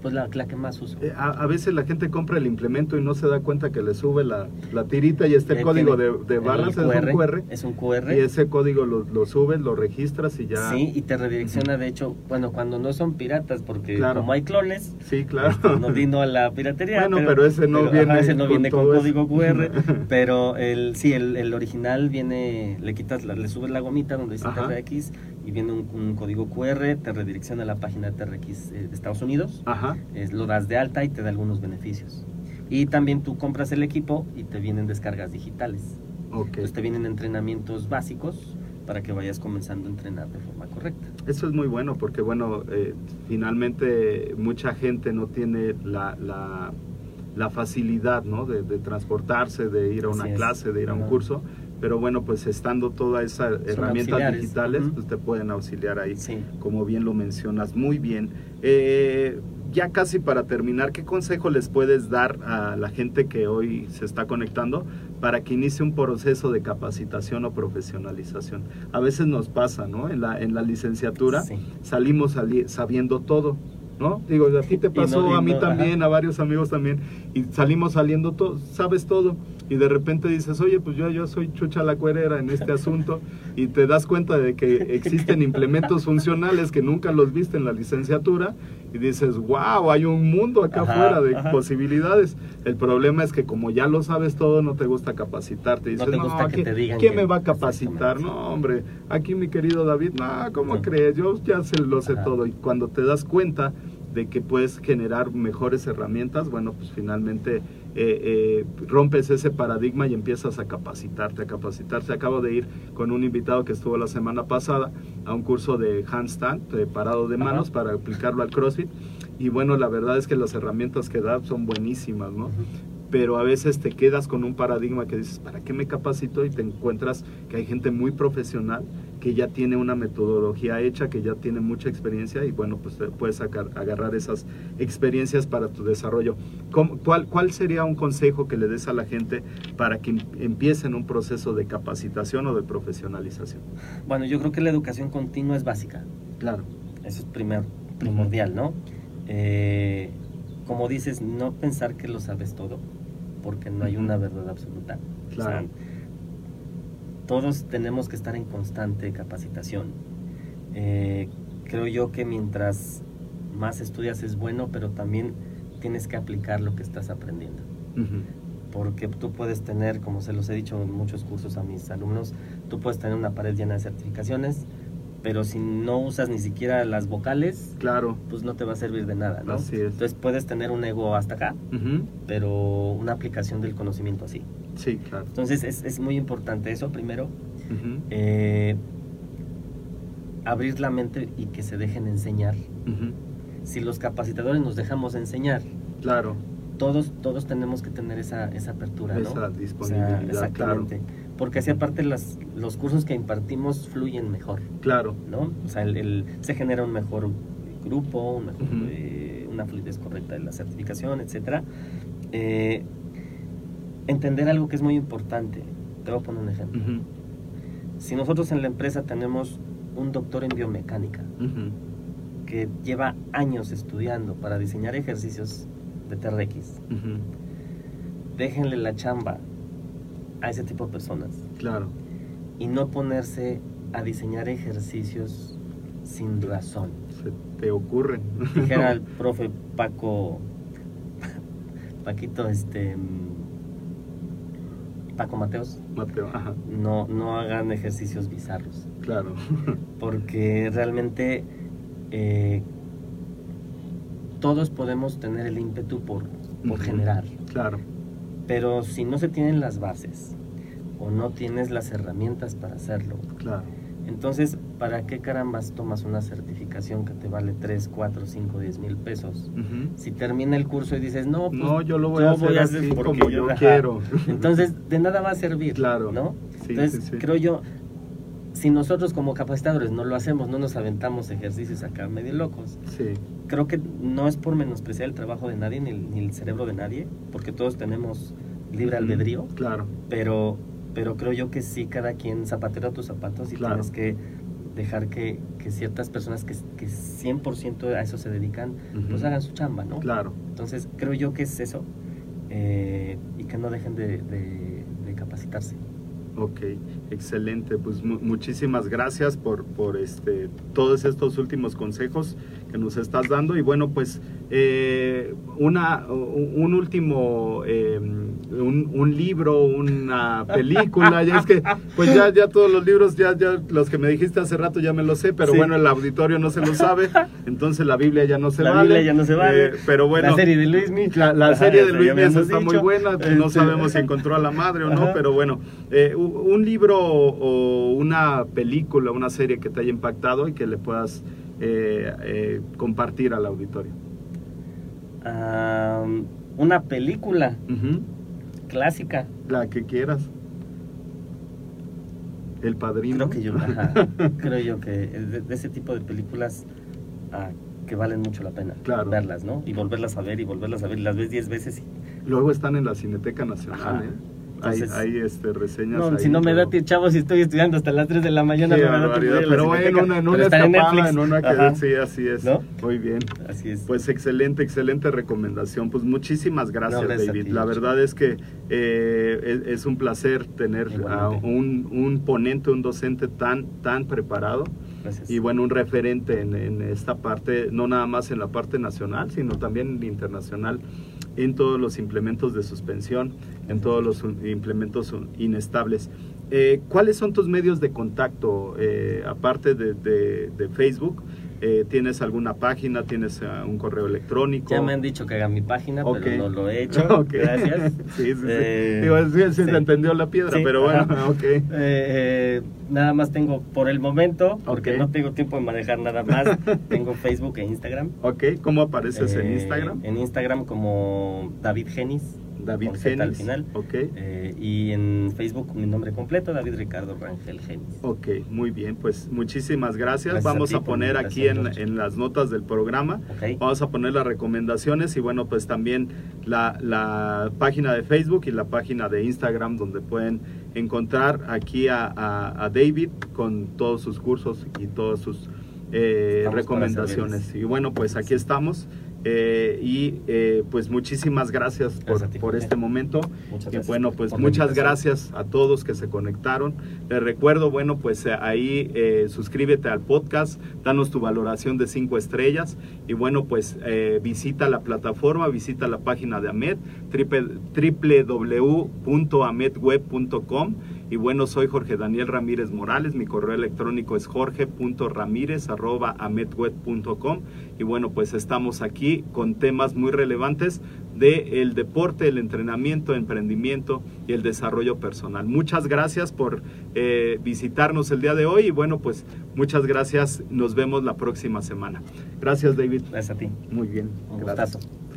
pues la, la que más uso. Eh, A, a veces la gente compra el implemento y no se da cuenta que le sube la, la tirita y está el Eh, código de, de el barras, es un QR. Es un QR. Y ese código lo, lo subes, lo registras y ya. Sí, y te redirecciona, de hecho, bueno, cuando no son piratas, porque Claro. como hay clones, Sí, claro. Este, no vino a la piratería. Bueno, pero ese no viene ese no con viene con, eso. código QR, pero el sí, el, el original viene, le quitas, la- le subes la gomita donde dice. TRX y viene un, un código QR, te redirecciona a la página de TRX eh, de Estados Unidos, Ajá. es- lo das de alta y te da algunos beneficios. Y también tú compras el equipo y te vienen descargas digitales. Ok. Entonces te vienen entrenamientos básicos para que vayas comenzando a entrenar de forma correcta. Eso es muy bueno porque, bueno, eh, finalmente mucha gente no tiene la, la, la facilidad, ¿no? De, de transportarse, de ir a una Así es. clase, de ir a un No. curso. Pero bueno, pues estando todas esas herramientas digitales, pues te pueden auxiliar ahí. Sí. como bien lo mencionas, muy bien. Eh, ya casi para terminar, ¿qué consejo les puedes dar a la gente que hoy se está conectando para que inicie un proceso de capacitación o profesionalización? A veces nos pasa, ¿no? En la, en la licenciatura Sí. salimos sali- sabiendo todo. ¿No? Digo, a ti te pasó, no- a mí no, también, a varios amigos también, y salimos saliendo todo, sabes todo, y de repente dices, oye, pues yo, yo soy chucha la cuerera en este asunto, y te das cuenta de que existen implementos funcionales que nunca los viste en la licenciatura, y dices, wow, hay un mundo acá Ajá, afuera de ajá. posibilidades. El problema es que como ya lo sabes todo, no te gusta capacitarte. No Dices, te gusta que ¿quién- te digan ¿quién que- me va a capacitar? No, hombre, aquí mi querido David, no, ¿cómo No. crees? Yo ya se lo sé Ajá. todo. Y cuando te das cuenta de que puedes generar mejores herramientas, bueno, pues finalmente eh, eh, rompes ese paradigma y empiezas a capacitarte, a capacitarte. Acabo de ir con un invitado que estuvo la semana pasada a un curso de handstand, de parado de manos, para aplicarlo al CrossFit. Y bueno, la verdad es que las herramientas que da son buenísimas, ¿no? Pero a veces te quedas con un paradigma que dices, ¿para qué me capacito? Y te encuentras que hay gente muy profesional que ya tiene una metodología hecha, que ya tiene mucha experiencia y bueno, pues te puedes sacar, agarrar esas experiencias para tu desarrollo. ¿Cómo- cuál, ¿Cuál sería un consejo que le des a la gente para que em- empiecen un proceso de capacitación o de profesionalización? Bueno, yo creo que la educación continua es básica. Claro. Eso es primer, primordial, ¿no? Eh, como dices, no pensar que lo sabes todo, porque no hay una verdad absoluta. O sea, Claro. todos tenemos que estar en constante capacitación. Eh, creo yo que mientras más estudias es bueno, pero también tienes que aplicar lo que estás aprendiendo. Porque tú puedes tener, como se los he dicho en muchos cursos a mis alumnos, tú puedes tener una pared llena de certificaciones, pero si no usas ni siquiera las vocales, Claro. pues no te va a servir de nada, ¿no? Así es. Entonces puedes tener un ego hasta acá, pero una aplicación del conocimiento así. Sí, claro. Entonces es, es muy importante eso primero, eh, abrir la mente y que se dejen enseñar. Si los capacitadores nos dejamos enseñar, Claro. todos, todos tenemos que tener esa, esa apertura, ¿no? Esa O sea, disponibilidad, claro. Porque así aparte las, los cursos que impartimos fluyen mejor, Claro. ¿no? O sea, el, el- se genera un mejor grupo, un mejor, Ujú. eh, una fluidez correcta de la certificación, etcétera. Eh, entender algo que es muy importante. Te voy a poner un ejemplo. Si nosotros en la empresa tenemos un doctor en biomecánica que lleva años estudiando para diseñar ejercicios de TRX, déjenle la chamba a ese tipo de personas Claro. y no ponerse a diseñar ejercicios sin razón. Se te ocurren. Dijera el profe Paco, Paquito, este. Paco Mateos, Mateo, ajá, no, no hagan ejercicios bizarros. claro. Porque realmente eh, todos podemos tener el ímpetu por, por generar. claro, Pero si no se tienen las bases o no tienes las herramientas para hacerlo, claro. entonces, ¿para qué carambas tomas una certificación que te vale 3, 4, 5, 10 mil pesos? Si termina el curso y dices, no, pues, No, yo lo voy a hacer así porque como yo ajá". quiero. Entonces, de nada va a servir, Claro. ¿no? Sí, Entonces, sí, sí. creo yo, si nosotros como capacitadores no lo hacemos, no nos aventamos ejercicios acá medio locos, Sí, creo que no es por menospreciar el trabajo de nadie ni el, ni el cerebro de nadie, porque todos tenemos libre albedrío, claro, pero, pero creo yo que sí, cada quien zapatero a tus zapatos y Claro. tienes que dejar que, que ciertas personas que, que 100% a eso se dedican, pues Ujú. hagan su chamba, ¿no? claro. Entonces, creo yo que es eso eh, y que no dejen de, de- de capacitarse. Ok, excelente. Pues mu- muchísimas gracias por, por este, todos estos últimos consejos que nos estás dando. Y bueno, pues eh, una, un último, eh, un, un libro, una película. ya es que, pues ya, ya todos los libros, ya, ya los que me dijiste hace rato ya me los sé, pero Sí. bueno, el auditorio no se lo sabe. Entonces la Biblia ya no se La vale. Biblia ya no se vale. Eh, pero bueno. la serie de Luismi. La, la Ajá, serie de Luis está muy buena, no Este, sabemos si encontró a la madre o no, Ajá. pero bueno, un libro o una película, una serie que te haya impactado y que le puedas eh, eh, compartir al auditorio. Ah, una película clásica. La que quieras. El padrino. Creo que yo, ajá, creo yo que de, de ese tipo de películas ah, que valen mucho la pena Claro. verlas, ¿no? Y volverlas a ver y volverlas a ver y las ves 10 veces y Luego están en la Cineteca Nacional. Ajá. ¿eh? Hay, Entonces- hay, este, reseñas. No, ahí, si no me da chavos, si estoy estudiando hasta las 3 de la mañana, no me da tiempo pero bueno, en una, en una en escapada, Netflix. en una que sí, así es. ¿No? Muy bien. Así es. Pues excelente, excelente recomendación. Pues muchísimas gracias, No, gracias David. ti, La verdad es que eh, es, es un placer tener a un, un ponente, un docente tan, tan preparado Gracias. y bueno, un referente en, en esta parte, no nada más en la parte nacional, sino también internacional, en todos los implementos de suspensión, en todos los implementos inestables. Eh, ¿Cuáles son tus medios de contacto, eh, aparte de, de- de Facebook? Eh, ¿Tienes alguna página? ¿Tienes ah, un correo electrónico? Ya me han dicho que haga mi página, Ok. pero no lo he hecho. Ok. Gracias. sí, sí, sí. Eh, Digo, sí, sí sí. se entendió la piedra, pero bueno, ok. Eh, nada más tengo por el momento, porque Ok. no tengo tiempo de manejar nada más. tengo Facebook e Instagram. Ok, ¿cómo apareces en Eh, Instagram? En Instagram como David Genis. David Genis. final. Ok. Eh, y en Facebook mi nombre completo, David Ricardo Rangel Genis. Ok, muy bien, pues muchísimas gracias. Gracias a Vamos ti a, poner aquí en, las notas del programa, Ok. vamos a poner las recomendaciones y bueno, pues también la, la página de Facebook y la página de Instagram donde pueden encontrar aquí a, a- a David con todos sus cursos y todas sus eh, recomendaciones. Y bueno, pues aquí estamos. Eh, y eh, pues muchísimas gracias por, Gracias a ti, por Jorge. este momento. Muchas Y gracias bueno, pues muchas gracias a todos que se conectaron. Les recuerdo, bueno, pues eh, ahí eh, suscríbete al podcast, danos tu valoración de cinco estrellas y bueno, pues visita la plataforma, visita la página de AMED, www.amedweb.com y bueno, soy Jorge Daniel Ramírez Morales, mi correo electrónico es jorge.ramírez.amedweb.com y bueno, pues estamos aquí con temas muy relevantes del el deporte, el entrenamiento, emprendimiento y el desarrollo personal. Muchas gracias por eh, visitarnos el día de hoy y bueno, pues muchas gracias, nos vemos la próxima semana. Gracias David. Gracias a ti. Muy bien, Un gracias. gustazo.